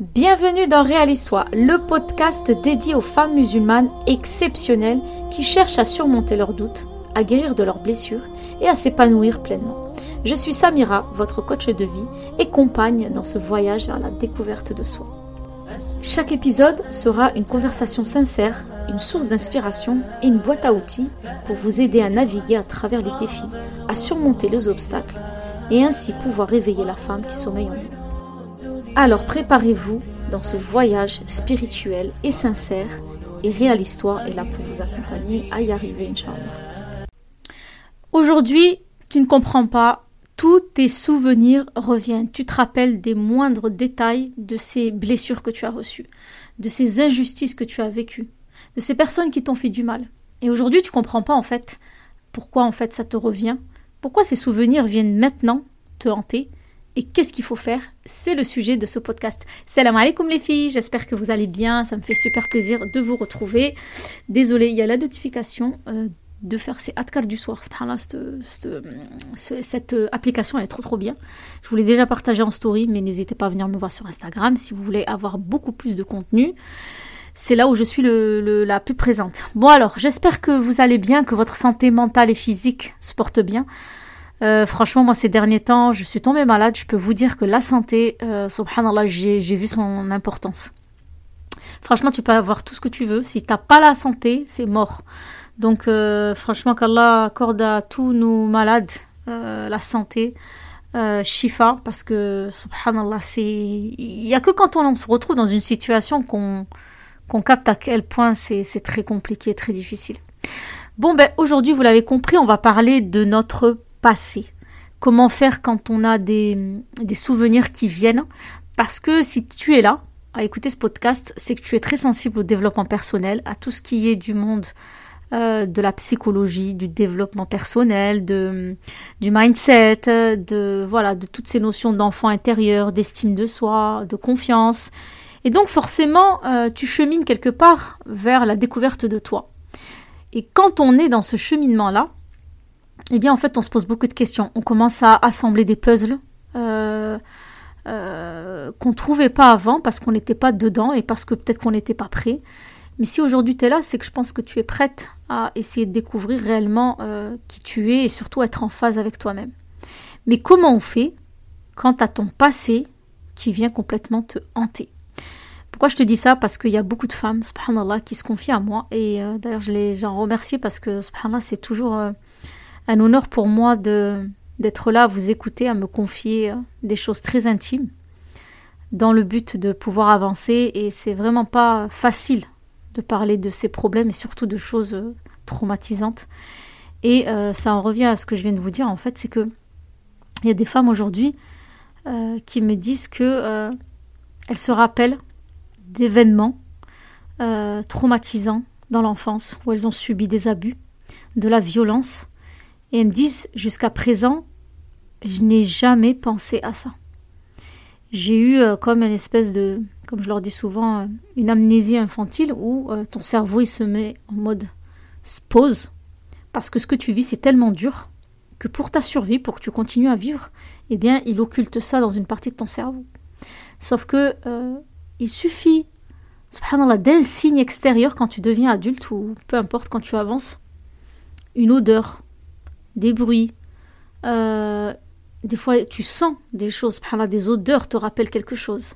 Bienvenue dans Réalisoi, le podcast dédié aux femmes musulmanes exceptionnelles qui cherchent à surmonter leurs doutes, à guérir de leurs blessures et à s'épanouir pleinement. Je suis Samira, votre coach de vie et compagne dans ce voyage vers la découverte de soi. Chaque épisode sera une conversation sincère, une source d'inspiration et une boîte à outils pour vous aider à naviguer à travers les défis, à surmonter les obstacles et ainsi pouvoir réveiller la femme qui sommeille en nous. Alors préparez-vous dans ce voyage spirituel et sincère et Réaliste-toi est là pour vous accompagner à y arriver, Inch'Allah. Aujourd'hui, tu ne comprends pas, tous tes souvenirs reviennent. Tu te rappelles des moindres détails de ces blessures que tu as reçues, de ces injustices que tu as vécues, de ces personnes qui t'ont fait du mal. Et aujourd'hui, tu comprends pas en fait pourquoi en fait ça te revient pourquoi ces souvenirs viennent maintenant te hanter et qu'est-ce qu'il faut faire? C'est le sujet de ce podcast. Salam alaikum les filles, j'espère que vous allez bien, ça me fait super plaisir de vous retrouver. Désolée, il y a la notification euh, de faire ces adkar du soir. Cette, cette, application elle est trop trop bien. Je vous l'ai déjà partagé en story, mais n'hésitez pas à venir me voir sur Instagram si vous voulez avoir beaucoup plus de contenu c'est là où je suis la plus présente. Bon alors, j'espère que vous allez bien, que votre santé mentale et physique se porte bien. Euh, franchement, moi, ces derniers temps, je suis tombée malade. Je peux vous dire que la santé, euh, subhanallah, j'ai, vu son importance. Franchement, tu peux avoir tout ce que tu veux. Si t'as pas la santé, c'est mort. Donc, euh, franchement, qu'Allah accorde à tous nos malades la santé, shifa, parce que, subhanallah, c'est... Il n'y a que quand on se retrouve dans une situation qu'on qu'on capte à quel point c'est très compliqué, très difficile. Bon, ben aujourd'hui, vous l'avez compris, on va parler de notre Comment faire quand on a des, des souvenirs qui viennent? Parce que si tu es là à écouter ce podcast, c'est que tu es très sensible au développement personnel, à tout ce qui est du monde euh, de la psychologie, du développement personnel, de, du mindset, de, voilà, de toutes ces notions d'enfant intérieur, d'estime de soi, de confiance. Et donc forcément, euh, tu chemines quelque part vers la découverte de toi. Et quand on est dans ce cheminement-là, eh bien en fait on se pose beaucoup de questions. On commence à assembler des puzzles euh, euh, qu'on ne trouvait pas avant parce qu'on n'était pas dedans et parce que peut-être qu'on n'était pas prêt. Mais si aujourd'hui tu es là, c'est que je pense que tu es prête à essayer de découvrir réellement qui tu es et surtout être en phase avec toi-même. Mais comment on fait quand as ton passé qui vient complètement te hanter? Pourquoi je te dis ça? Parce qu'il y a beaucoup de femmes, subhanallah, qui se confient à moi. Et euh, d'ailleurs, je les j'en remercie parce que, subhanallah, c'est toujours euh, un honneur pour moi de d'être là à vous écouter, à me confier euh, des choses très intimes dans le but de pouvoir avancer. Et c'est vraiment pas facile de parler de ces problèmes et surtout de choses traumatisantes. Et ça en revient à ce que je viens de vous dire, en fait, c'est que il y a des femmes aujourd'hui qui me disent que elles se rappellent d'événements euh, traumatisants dans l'enfance où elles ont subi des abus, de la violence. Et elles me disent, jusqu'à présent, je n'ai jamais pensé à ça. J'ai eu euh, comme une espèce de, comme je leur dis souvent, euh, une amnésie infantile où ton cerveau il se met en mode pause parce que ce que tu vis c'est tellement dur que pour ta survie, pour que tu continues à vivre, eh bien il occulte ça dans une partie de ton cerveau. Sauf que il suffit, d'un signe extérieur quand tu deviens adulte ou peu importe quand tu avances. Une odeur, des bruits. Euh, des fois, tu sens des choses, des odeurs te rappellent quelque chose.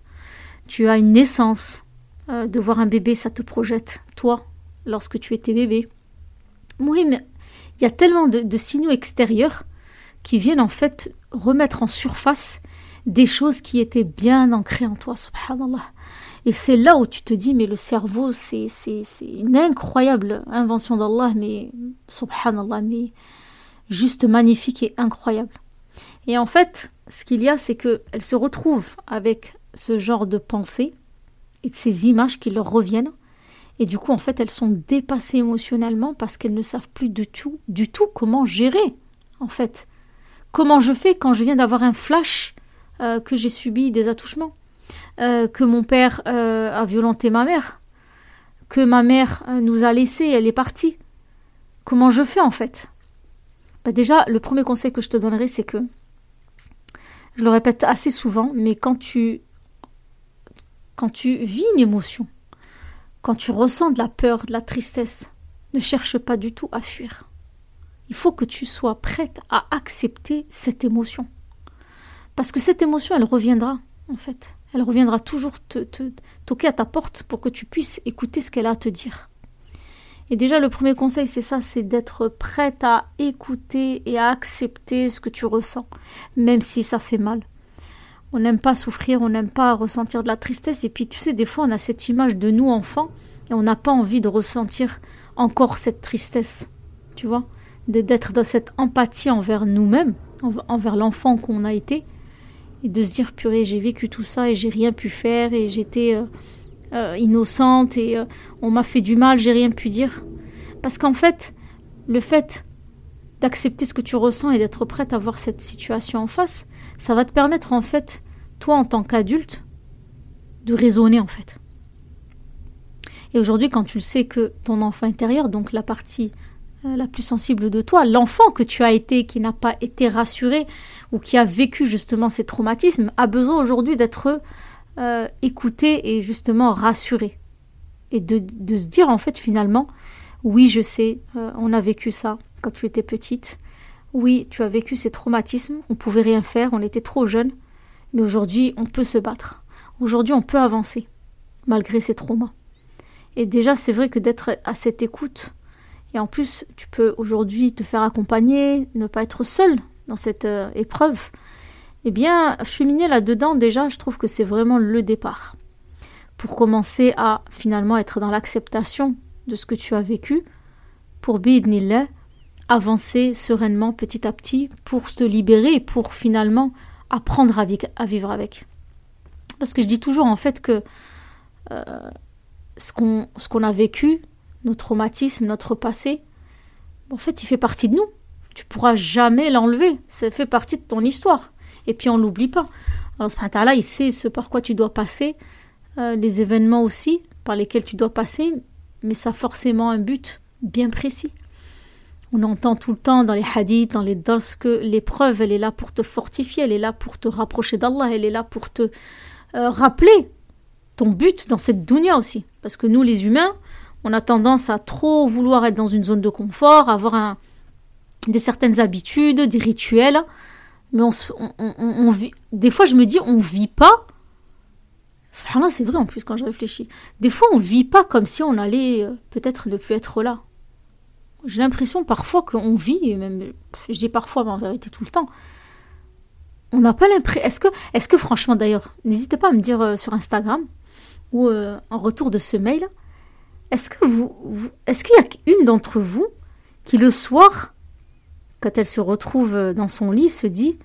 Tu as une naissance. Euh, de voir un bébé, ça te projette, toi, lorsque tu étais bébé. Oui, mais il y a tellement de, de signaux extérieurs qui viennent en fait remettre en surface des choses qui étaient bien ancrées en toi, subhanallah. Et c'est là où tu te dis, mais le cerveau, c'est, c'est, une incroyable invention d'Allah, mais subhanallah, mais juste magnifique et incroyable. Et en fait, ce qu'il y a, c'est qu'elles se retrouvent avec ce genre de pensée et de ces images qui leur reviennent. Et du coup, en fait, elles sont dépassées émotionnellement parce qu'elles ne savent plus du tout, du tout comment gérer, en fait. Comment je fais quand je viens d'avoir un flash euh, que j'ai subi des attouchements, euh, que mon père euh, a violenté ma mère, que ma mère nous a laissés, elle est partie. Comment je fais en fait? Bah Déjà, le premier conseil que je te donnerai, c'est que, je le répète assez souvent, mais quand tu quand tu vis une émotion, quand tu ressens de la peur, de la tristesse, ne cherche pas du tout à fuir. Il faut que tu sois prête à accepter cette émotion. Parce que cette émotion, elle reviendra, en fait. Elle reviendra toujours te, te toquer à ta porte pour que tu puisses écouter ce qu'elle a à te dire. Et déjà, le premier conseil, c'est ça, c'est d'être prête à écouter et à accepter ce que tu ressens, même si ça fait mal. On n'aime pas souffrir, on n'aime pas ressentir de la tristesse. Et puis, tu sais, des fois, on a cette image de nous enfants et on n'a pas envie de ressentir encore cette tristesse. Tu vois D'être dans cette empathie envers nous-mêmes, envers l'enfant qu'on a été, et de se dire, purée, j'ai vécu tout ça et j'ai rien pu faire et j'étais. Euh, euh, innocente et euh, on m'a fait du mal, j'ai rien pu dire. Parce qu'en fait, le fait d'accepter ce que tu ressens et d'être prête à voir cette situation en face, ça va te permettre en fait, toi en tant qu'adulte, de raisonner en fait. Et aujourd'hui, quand tu sais que ton enfant intérieur, donc la partie euh, la plus sensible de toi, l'enfant que tu as été, qui n'a pas été rassuré ou qui a vécu justement ces traumatismes, a besoin aujourd'hui d'être euh, écouter et justement rassurer. Et de, se dire en fait finalement, oui je sais, euh, on a vécu ça quand tu étais petite. Oui, tu as vécu ces traumatismes, on pouvait rien faire, on était trop jeune. Mais aujourd'hui, on peut se battre. Aujourd'hui, on peut avancer, malgré ces traumas. Et déjà, c'est vrai que d'être à cette écoute, et en plus, tu peux aujourd'hui te faire accompagner, ne pas être seul dans cette euh, épreuve, eh bien, cheminer là-dedans, déjà, je trouve que c'est vraiment le départ. Pour commencer à finalement être dans l'acceptation de ce que tu as vécu, pour bidnillah, avancer sereinement petit à petit pour te libérer pour finalement apprendre à, vivre avec. Parce que je dis toujours en fait que euh, ce qu'on a vécu, nos traumatismes, notre passé, en fait, il fait partie de nous. Tu pourras jamais l'enlever. Ça fait partie de ton histoire et puis on l'oublie pas. Alors ce il sait ce par quoi tu dois passer, euh, les événements aussi par lesquels tu dois passer, mais ça a forcément un but bien précis. On entend tout le temps dans les hadiths, dans les dars, que l'épreuve, elle est là pour te fortifier, elle est là pour te rapprocher d'Allah, elle est là pour te euh, rappeler ton but dans cette dunya aussi. Parce que nous, les humains, on a tendance à trop vouloir être dans une zone de confort, avoir des certaines habitudes, des rituels, mais on, vit. Des fois, je me dis, on vit pas. c'est vrai en plus quand je réfléchis. Des fois, on vit pas comme si on allait euh, peut-être ne plus être là. J'ai l'impression parfois qu'on vit, et même, je dis parfois, mais en vérité tout le temps. On n'a pas l'impression. Est-ce que, est-ce que franchement d'ailleurs, n'hésitez pas à me dire euh, sur Instagram ou euh, en retour de ce mail, est-ce que vous, vous est-ce qu'il y a une d'entre vous qui le soir quand elle se retrouve euh, dans son lit, se dit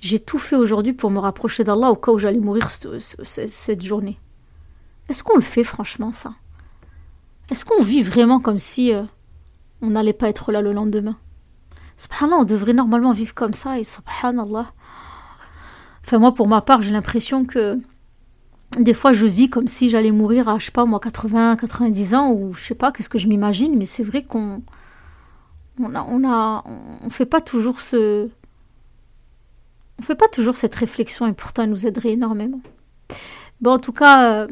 J'ai tout fait aujourd'hui pour me rapprocher d'Allah au cas où j'allais mourir cette journée. Est-ce qu'on le fait franchement, ça? Est-ce qu'on vit vraiment comme si euh, on n'allait pas être là le lendemain? Subhanallah, on devrait normalement vivre comme ça et subhanallah. Enfin, moi, pour ma part, j'ai l'impression que des fois, je vis comme si j'allais mourir à, je sais pas, moi, 80, 90 ans, ou je sais pas, qu'est-ce que je m'imagine, mais c'est vrai qu'on on a, on a, on fait pas toujours ce, on fait pas toujours cette réflexion et pourtant elle nous aiderait énormément. Bon, en tout cas, euh,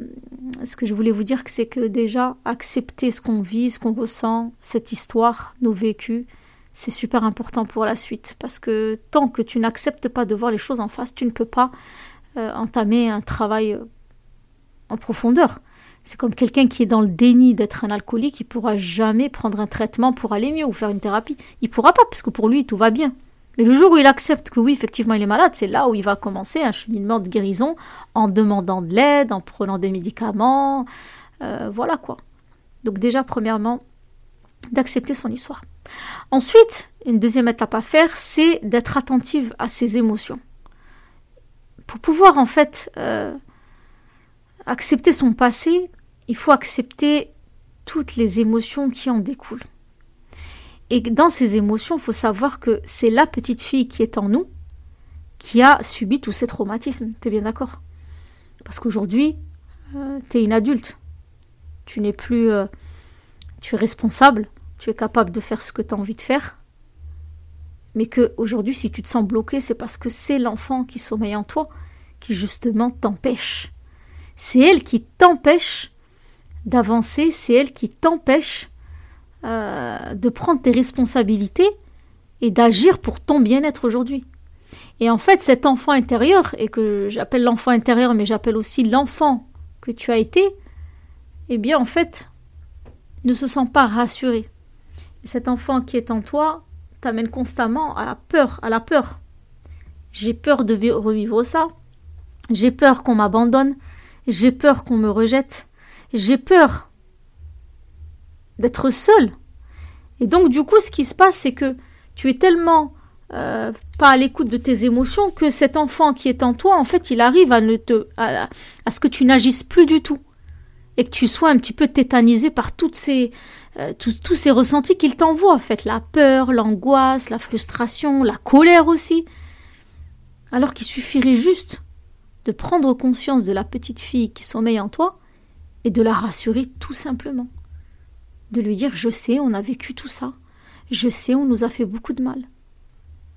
ce que je voulais vous dire, c'est que déjà accepter ce qu'on vit, ce qu'on ressent, cette histoire, nos vécus, c'est super important pour la suite parce que tant que tu n'acceptes pas de voir les choses en face, tu ne peux pas euh, entamer un travail euh, en profondeur. C'est comme quelqu'un qui est dans le déni d'être un alcoolique, il pourra jamais prendre un traitement pour aller mieux ou faire une thérapie. Il pourra pas, parce que pour lui, tout va bien. Mais le jour où il accepte que oui, effectivement, il est malade, c'est là où il va commencer un cheminement de guérison en demandant de l'aide, en prenant des médicaments. Euh, voilà quoi. Donc déjà, premièrement, d'accepter son histoire. Ensuite, une deuxième étape à faire, c'est d'être attentive à ses émotions. Pour pouvoir en fait euh, accepter son passé, il faut accepter toutes les émotions qui en découlent. Et dans ces émotions, il faut savoir que c'est la petite fille qui est en nous qui a subi tous ces traumatismes. Tu es bien d'accord? Parce qu'aujourd'hui, euh, tu es une adulte. Tu n'es plus... Euh, tu es responsable. Tu es capable de faire ce que tu as envie de faire. Mais que aujourd'hui, si tu te sens bloqué, c'est parce que c'est l'enfant qui sommeille en toi qui justement t'empêche c'est elle qui t'empêche d'avancer, c'est elle qui t'empêche euh, de prendre tes responsabilités et d'agir pour ton bien-être aujourd'hui. Et en fait, cet enfant intérieur, et que j'appelle l'enfant intérieur, mais j'appelle aussi l'enfant que tu as été, eh bien, en fait, ne se sent pas rassuré. Et cet enfant qui est en toi t'amène constamment à la peur, à la peur. J'ai peur de revivre ça. J'ai peur qu'on m'abandonne. J'ai peur qu'on me rejette. J'ai peur d'être seul. Et donc, du coup, ce qui se passe, c'est que tu es tellement euh, pas à l'écoute de tes émotions que cet enfant qui est en toi, en fait, il arrive à, ne te, à, ce que tu n'agisses plus du tout. Et que tu sois un petit peu tétanisé par toutes ces, euh, tous, tous ces ressentis qu'il t'envoie, en fait. La peur, l'angoisse, la frustration, la colère aussi. Alors qu'il suffirait juste de prendre conscience de la petite fille qui sommeille en toi et de la rassurer tout simplement. De lui dire Je sais, on a vécu tout ça. Je sais, on nous a fait beaucoup de mal.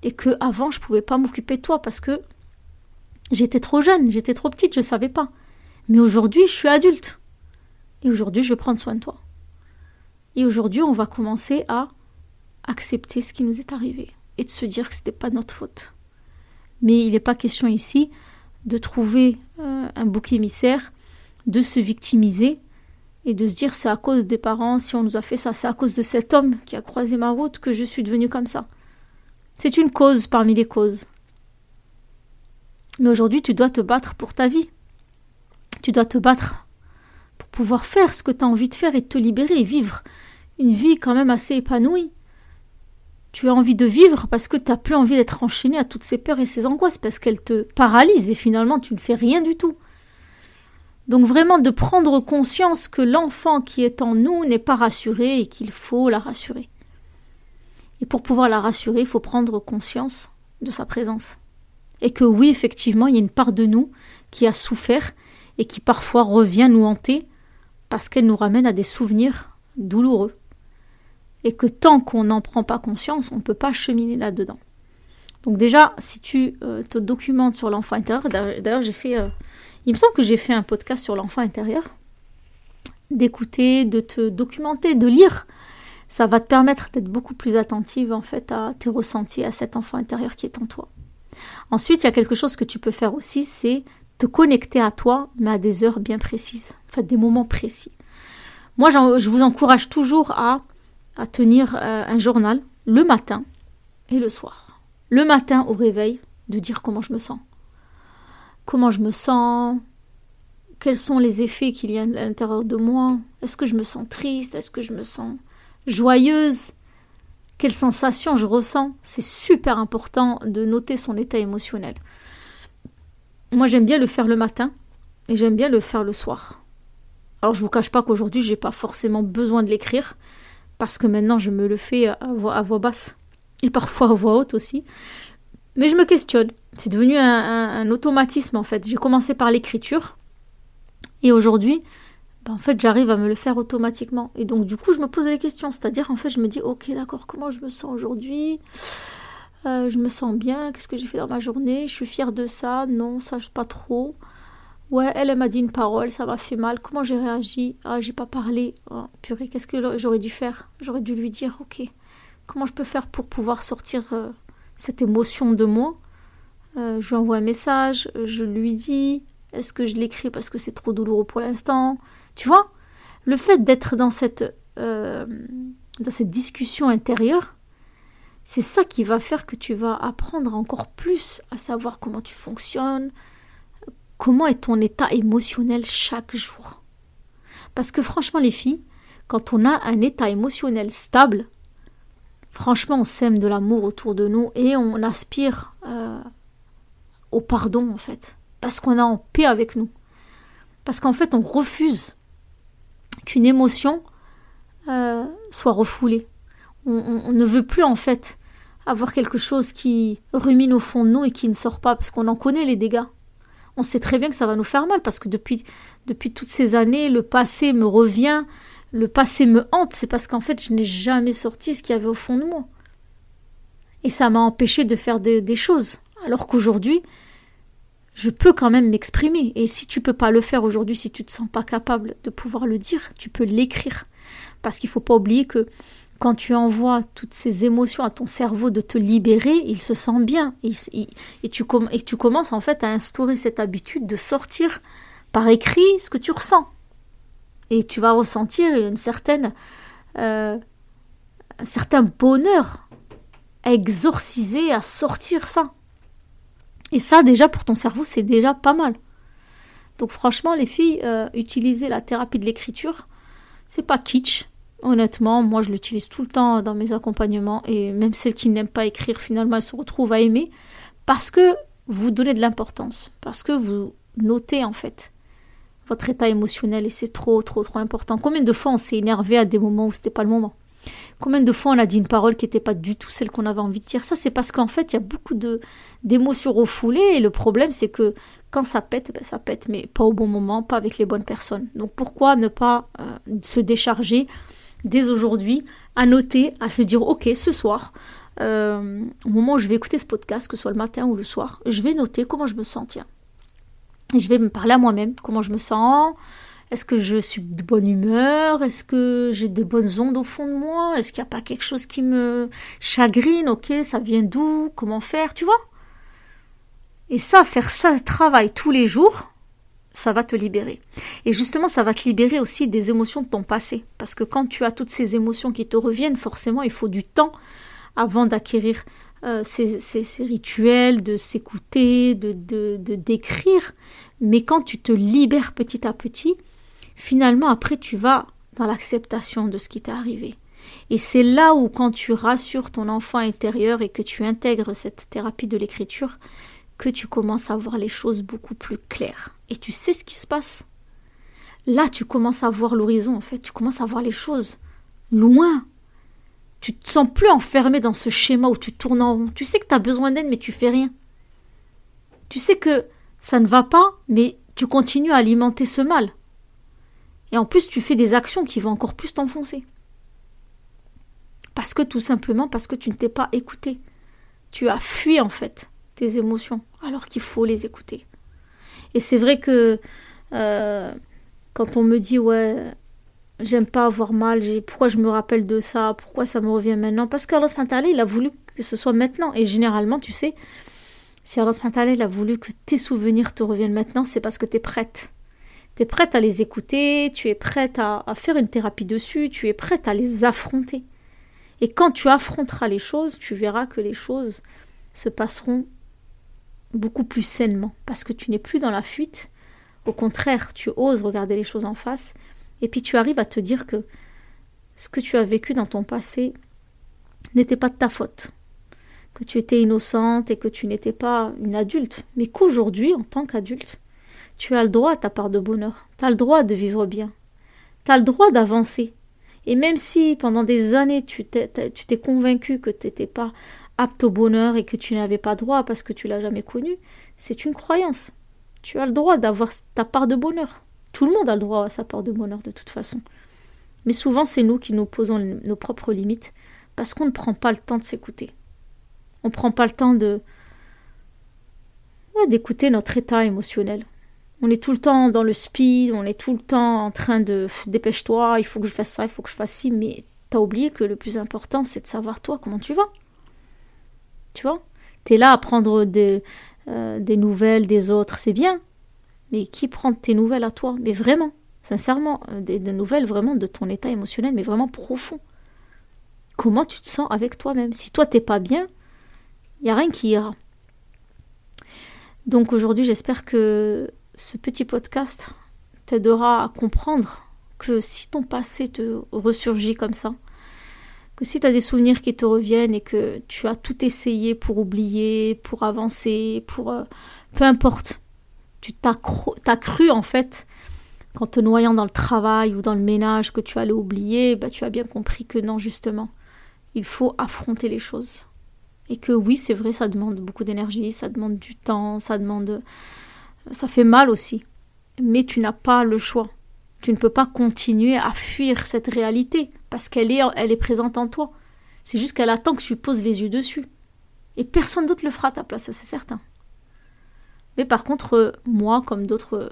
Et que avant, je pouvais pas m'occuper de toi parce que j'étais trop jeune, j'étais trop petite, je savais pas. Mais aujourd'hui, je suis adulte. Et aujourd'hui, je vais prendre soin de toi. Et aujourd'hui, on va commencer à accepter ce qui nous est arrivé et de se dire que ce n'était pas notre faute. Mais il n'est pas question ici de trouver euh, un bouc émissaire, de se victimiser et de se dire c'est à cause des parents, si on nous a fait ça, c'est à cause de cet homme qui a croisé ma route que je suis devenue comme ça. C'est une cause parmi les causes. Mais aujourd'hui, tu dois te battre pour ta vie. Tu dois te battre pour pouvoir faire ce que tu as envie de faire et te libérer et vivre une vie quand même assez épanouie. Tu as envie de vivre parce que tu n'as plus envie d'être enchaîné à toutes ces peurs et ces angoisses, parce qu'elles te paralysent et finalement tu ne fais rien du tout. Donc vraiment de prendre conscience que l'enfant qui est en nous n'est pas rassuré et qu'il faut la rassurer. Et pour pouvoir la rassurer, il faut prendre conscience de sa présence. Et que oui, effectivement, il y a une part de nous qui a souffert et qui parfois revient nous hanter parce qu'elle nous ramène à des souvenirs douloureux et que tant qu'on n'en prend pas conscience, on ne peut pas cheminer là-dedans. Donc déjà, si tu euh, te documentes sur l'enfant intérieur, d'ailleurs j'ai fait, euh, il me semble que j'ai fait un podcast sur l'enfant intérieur, d'écouter, de te documenter, de lire, ça va te permettre d'être beaucoup plus attentive en fait à tes ressentis, à cet enfant intérieur qui est en toi. Ensuite, il y a quelque chose que tu peux faire aussi, c'est te connecter à toi, mais à des heures bien précises, en fait des moments précis. Moi, je vous encourage toujours à à tenir euh, un journal le matin et le soir. Le matin au réveil, de dire comment je me sens. Comment je me sens, quels sont les effets qu'il y a à l'intérieur de moi, est-ce que je me sens triste, est-ce que je me sens joyeuse, quelles sensations je ressens? C'est super important de noter son état émotionnel. Moi j'aime bien le faire le matin et j'aime bien le faire le soir. Alors je vous cache pas qu'aujourd'hui j'ai pas forcément besoin de l'écrire parce que maintenant je me le fais à voix, basse et parfois à voix haute aussi. Mais je me questionne. C'est devenu un, automatisme en fait. J'ai commencé par l'écriture et aujourd'hui, ben, en fait, j'arrive à me le faire automatiquement. Et donc du coup, je me pose les questions. C'est-à-dire, en fait, je me dis, ok, d'accord, comment je me sens aujourd'hui? Euh, Je me sens bien. Qu'est-ce que j'ai fait dans ma journée? Je suis fière de ça? Non, ça, je pas trop. Ouais, elle, m'a dit une parole, ça m'a fait mal. Comment j'ai réagi? Ah, j'ai pas parlé. Oh, purée, qu'est-ce que j'aurais dû faire? J'aurais dû lui dire, ok, comment je peux faire pour pouvoir sortir euh, cette émotion de moi? Euh, Je lui envoie un message, je lui dis, est-ce que je l'écris parce que c'est trop douloureux pour l'instant? Tu vois? Le fait d'être dans cette, euh, dans cette discussion intérieure, c'est ça qui va faire que tu vas apprendre encore plus à savoir comment tu fonctionnes, comment est ton état émotionnel chaque jour? Parce que franchement les filles, quand on a un état émotionnel stable, franchement on sème de l'amour autour de nous et on aspire euh, au pardon en fait. Parce qu'on est en paix avec nous. Parce qu'en fait on refuse qu'une émotion euh, soit refoulée. on, ne veut plus en fait avoir quelque chose qui rumine au fond de nous et qui ne sort pas parce qu'on en connaît les dégâts on sait très bien que ça va nous faire mal parce que depuis, toutes ces années, le passé me revient, le passé me hante. C'est parce qu'en fait, je n'ai jamais sorti ce qu'il y avait au fond de moi. Et ça m'a empêché de faire des, choses. Alors qu'aujourd'hui, je peux quand même m'exprimer. Et si tu peux pas le faire aujourd'hui, si tu te sens pas capable de pouvoir le dire, tu peux l'écrire. Parce qu'il faut pas oublier que quand tu envoies toutes ces émotions à ton cerveau de te libérer, il se sent bien. Et, tu, commences en fait à instaurer cette habitude de sortir par écrit ce que tu ressens. Et tu vas ressentir une certaine, euh, un certain bonheur à exorciser, à sortir ça. Et ça, déjà, pour ton cerveau, c'est déjà pas mal. Donc franchement, les filles, euh, utiliser la thérapie de l'écriture, c'est pas kitsch. Honnêtement, moi je l'utilise tout le temps dans mes accompagnements et même celles qui n'aiment pas écrire, finalement, elles se retrouvent à aimer parce que vous donnez de l'importance, parce que vous notez en fait votre état émotionnel et c'est trop, trop, trop important. Combien de fois on s'est énervé à des moments où c'était pas le moment? Combien de fois on a dit une parole qui n'était pas du tout celle qu'on avait envie de dire? Ça, c'est parce qu'en fait, il y a beaucoup d'émotions refoulées et le problème, c'est que quand ça pète, ben, ça pète, mais pas au bon moment, pas avec les bonnes personnes. Donc pourquoi ne pas euh, se décharger dès aujourd'hui, à noter, à se dire, ok, ce soir, euh, au moment où je vais écouter ce podcast, que ce soit le matin ou le soir, je vais noter comment je me sens, tiens. Je vais me parler à moi-même, comment je me sens, est-ce que je suis de bonne humeur? Est-ce que j'ai de bonnes ondes au fond de moi? Est-ce qu'il n'y a pas quelque chose qui me chagrine? Ok, ça vient d'où? Comment faire? Tu vois? Et ça, faire ça, travail tous les jours, ça va te libérer. Et justement, ça va te libérer aussi des émotions de ton passé. Parce que quand tu as toutes ces émotions qui te reviennent, forcément, il faut du temps avant d'acquérir euh, ces, rituels, de s'écouter, de, de décrire. Mais quand tu te libères petit à petit, finalement, après, tu vas dans l'acceptation de ce qui t'est arrivé. Et c'est là où, quand tu rassures ton enfant intérieur et que tu intègres cette thérapie de l'écriture, que tu commences à voir les choses beaucoup plus claires. Et tu sais ce qui se passe? Là, tu commences à voir l'horizon, en fait. Tu commences à voir les choses loin. Tu te sens plus enfermé dans ce schéma où tu tournes en rond. Tu sais que tu as besoin d'aide, mais tu fais rien. Tu sais que ça ne va pas, mais tu continues à alimenter ce mal. Et en plus, tu fais des actions qui vont encore plus t'enfoncer. Parce que tout simplement, parce que tu ne t'es pas écouté. Tu as fui en fait tes émotions, alors qu'il faut les écouter. Et c'est vrai que euh, quand on me dit ouais, j'aime pas avoir mal, pourquoi je me rappelle de ça, pourquoi ça me revient maintenant, parce qu'Allah il a voulu que ce soit maintenant. Et généralement, tu sais, si Allah il a voulu que tes souvenirs te reviennent maintenant, c'est parce que tu es prête. Tu es prête à les écouter, tu es prête à, faire une thérapie dessus, tu es prête à les affronter. Et quand tu affronteras les choses, tu verras que les choses se passeront beaucoup plus sainement, parce que tu n'es plus dans la fuite. Au contraire, tu oses regarder les choses en face, et puis tu arrives à te dire que ce que tu as vécu dans ton passé n'était pas de ta faute, que tu étais innocente et que tu n'étais pas une adulte, mais qu'aujourd'hui, en tant qu'adulte, tu as le droit à ta part de bonheur. Tu as le droit de vivre bien. Tu as le droit d'avancer. Et même si pendant des années tu t'es convaincu que tu n'étais pas apte au bonheur et que tu n'avais pas droit parce que tu l'as jamais connu, c'est une croyance. Tu as le droit d'avoir ta part de bonheur. Tout le monde a le droit à sa part de bonheur de toute façon. Mais souvent c'est nous qui nous posons nos propres limites parce qu'on ne prend pas le temps de s'écouter. On ne prend pas le temps de d'écouter notre état émotionnel. On est tout le temps dans le speed, on est tout le temps en train de dépêche-toi, il faut que je fasse ça, il faut que je fasse ci, mais t'as oublié que le plus important, c'est de savoir toi comment tu vas. Tu vois T'es là à prendre des, euh, des nouvelles des autres, c'est bien, mais qui prend tes nouvelles à toi? Mais vraiment, sincèrement, euh, des, nouvelles vraiment de ton état émotionnel, mais vraiment profond. Comment tu te sens avec toi-même? Si toi t'es pas bien, il n'y a rien qui ira. Donc aujourd'hui, j'espère que ce petit podcast t'aidera à comprendre que si ton passé te ressurgit comme ça, que si tu as des souvenirs qui te reviennent et que tu as tout essayé pour oublier, pour avancer, pour... Euh, peu importe, tu t'as cru en fait, qu'en te noyant dans le travail ou dans le ménage, que tu allais oublier, bah, tu as bien compris que non, justement, il faut affronter les choses. Et que oui, c'est vrai, ça demande beaucoup d'énergie, ça demande du temps, ça demande ça fait mal aussi. Mais tu n'as pas le choix. Tu ne peux pas continuer à fuir cette réalité parce qu'elle est, présente en toi. C'est juste qu'elle attend que tu poses les yeux dessus. Et personne d'autre le fera à ta place, c'est certain. Mais par contre, moi, comme d'autres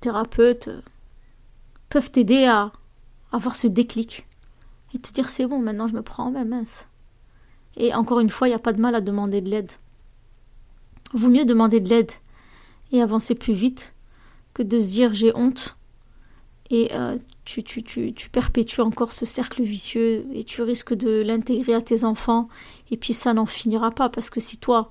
thérapeutes, peuvent t'aider à avoir ce déclic et te dire c'est bon, maintenant je me prends en main, mince. Et encore une fois, il n'y a pas de mal à demander de l'aide. Vaut mieux demander de l'aide et avancer plus vite que de se dire j'ai honte et euh, tu, tu, tu, tu, perpétues encore ce cercle vicieux et tu risques de l'intégrer à tes enfants et puis ça n'en finira pas parce que si toi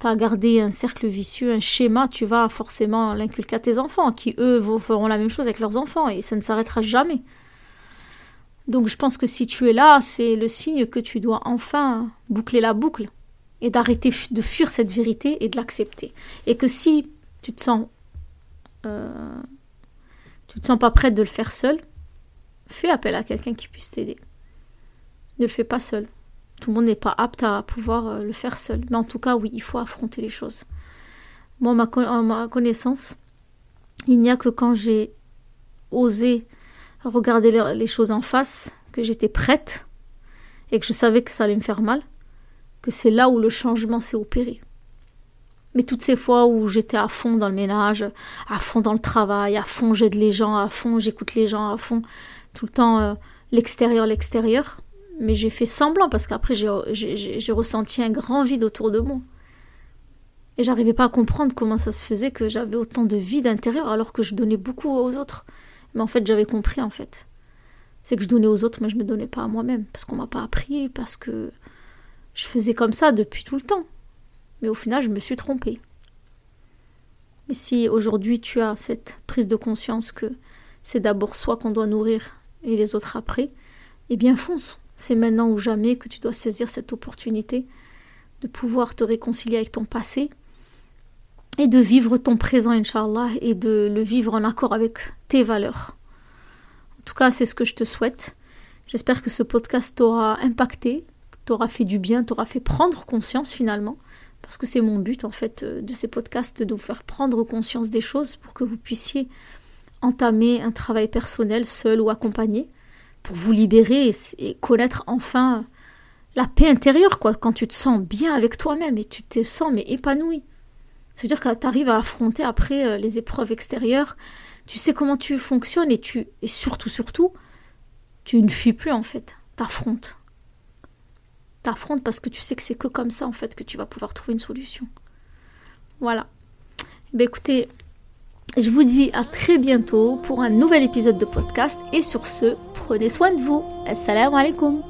tu as gardé un cercle vicieux, un schéma, tu vas forcément l'inculquer à tes enfants qui eux feront la même chose avec leurs enfants et ça ne s'arrêtera jamais. Donc je pense que si tu es là, c'est le signe que tu dois enfin boucler la boucle et d'arrêter de fuir cette vérité et de l'accepter. Et que si tu te sens euh, tu te sens pas prête de le faire seul, fais appel à quelqu'un qui puisse t'aider. Ne le fais pas seul. Tout le monde n'est pas apte à pouvoir euh, le faire seul. Mais en tout cas, oui, il faut affronter les choses. Moi, ma, ma connaissance, il n'y a que quand j'ai osé regarder les choses en face, que j'étais prête et que je savais que ça allait me faire mal, que c'est là où le changement s'est opéré. Mais toutes ces fois où j'étais à fond dans le ménage, à fond dans le travail, à fond j'aide les gens, à fond j'écoute les gens, à fond tout le temps euh, l'extérieur, l'extérieur, mais j'ai fait semblant parce qu'après j'ai ressenti un grand vide autour de moi. Et j'arrivais pas à comprendre comment ça se faisait que j'avais autant de vide intérieur alors que je donnais beaucoup aux autres. Mais en fait, j'avais compris en fait. C'est que je donnais aux autres, mais je ne me donnais pas à moi-même. Parce qu'on m'a pas appris, parce que je faisais comme ça depuis tout le temps. Mais au final, je me suis trompée. Mais si aujourd'hui tu as cette prise de conscience que c'est d'abord soi qu'on doit nourrir et les autres après, eh bien fonce. C'est maintenant ou jamais que tu dois saisir cette opportunité de pouvoir te réconcilier avec ton passé et de vivre ton présent, Inch'Allah, et de le vivre en accord avec tes valeurs. En tout cas, c'est ce que je te souhaite. J'espère que ce podcast t'aura impacté, t'aura fait du bien, t'aura fait prendre conscience finalement, parce que c'est mon but en fait euh, de ces podcasts, de vous faire prendre conscience des choses pour que vous puissiez entamer un travail personnel seul ou accompagné, pour vous libérer et, connaître enfin la paix intérieure, quoi, quand tu te sens bien avec toi-même et tu te sens mais épanoui. C'est-à-dire que tu arrives à affronter après euh, les épreuves extérieures, tu sais comment tu fonctionnes et tu et surtout surtout tu ne fuis plus en fait, t'affrontes. T'affrontes parce que tu sais que c'est que comme ça en fait que tu vas pouvoir trouver une solution. Voilà. Ben écoutez, je vous dis à très bientôt pour un nouvel épisode de podcast et sur ce, prenez soin de vous. Assalamu alaikum.